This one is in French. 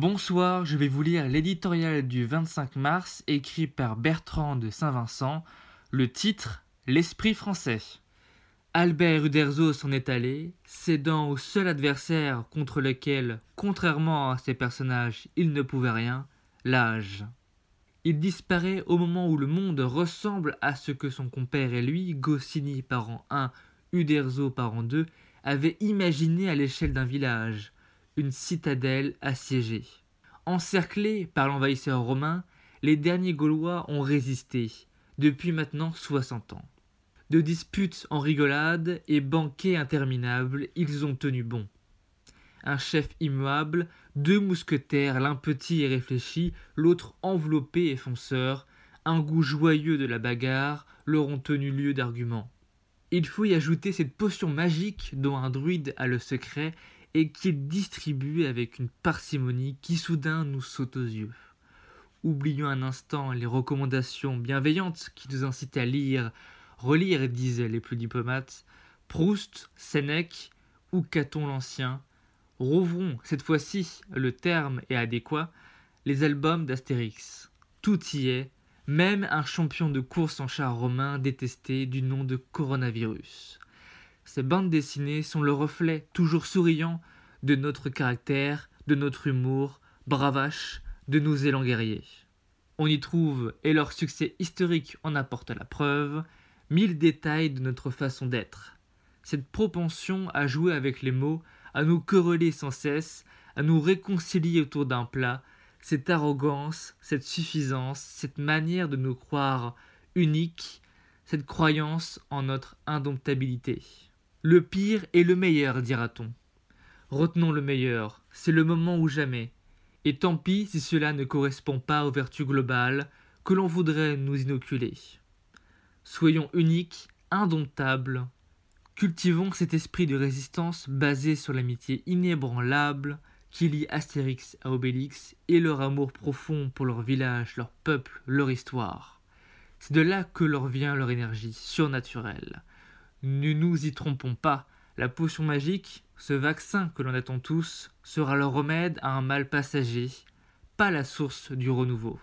Bonsoir, je vais vous lire l'éditorial du 25 mars écrit par Bertrand de Saint-Vincent. Le titre L'esprit français. Albert Uderzo s'en est allé, cédant au seul adversaire contre lequel, contrairement à ses personnages, il ne pouvait rien, l'âge. Il disparaît au moment où le monde ressemble à ce que son compère et lui, Goscinny par an 1, Uderzo par an 2, avaient imaginé à l'échelle d'un village, une citadelle assiégée. Encerclés par l'envahisseur romain, les derniers Gaulois ont résisté, depuis maintenant soixante ans. De disputes en rigolade et banquets interminables, ils ont tenu bon. Un chef immuable, deux mousquetaires, l'un petit et réfléchi, l'autre enveloppé et fonceur, un goût joyeux de la bagarre, leur ont tenu lieu d'argument. Il faut y ajouter cette potion magique dont un druide a le secret et qui est distribuée avec une parcimonie qui soudain nous saute aux yeux. Oublions un instant les recommandations bienveillantes qui nous incitaient à lire, relire, disaient les plus diplomates, Proust, Sénèque ou Caton l'Ancien. Rouvrons, cette fois-ci, le terme est adéquat, les albums d'Astérix. Tout y est, même un champion de course en char romain détesté du nom de coronavirus. Ces bandes dessinées sont le reflet, toujours souriant, de notre caractère, de notre humour, bravache, de nos élans guerriers. On y trouve, et leur succès historique en apporte la preuve, mille détails de notre façon d'être. Cette propension à jouer avec les mots, à nous quereller sans cesse, à nous réconcilier autour d'un plat, cette arrogance, cette suffisance, cette manière de nous croire uniques, cette croyance en notre indomptabilité. Le pire est le meilleur, dira-t-on. Retenons le meilleur, c'est le moment ou jamais, et tant pis si cela ne correspond pas aux vertus globales que l'on voudrait nous inoculer. Soyons uniques, indomptables, cultivons cet esprit de résistance basé sur l'amitié inébranlable qui lie Astérix à Obélix et leur amour profond pour leur village, leur peuple, leur histoire. C'est de là que leur vient leur énergie surnaturelle. Ne nous y trompons pas, la potion magique, ce vaccin que l'on attend tous, sera le remède à un mal passager, pas la source du renouveau.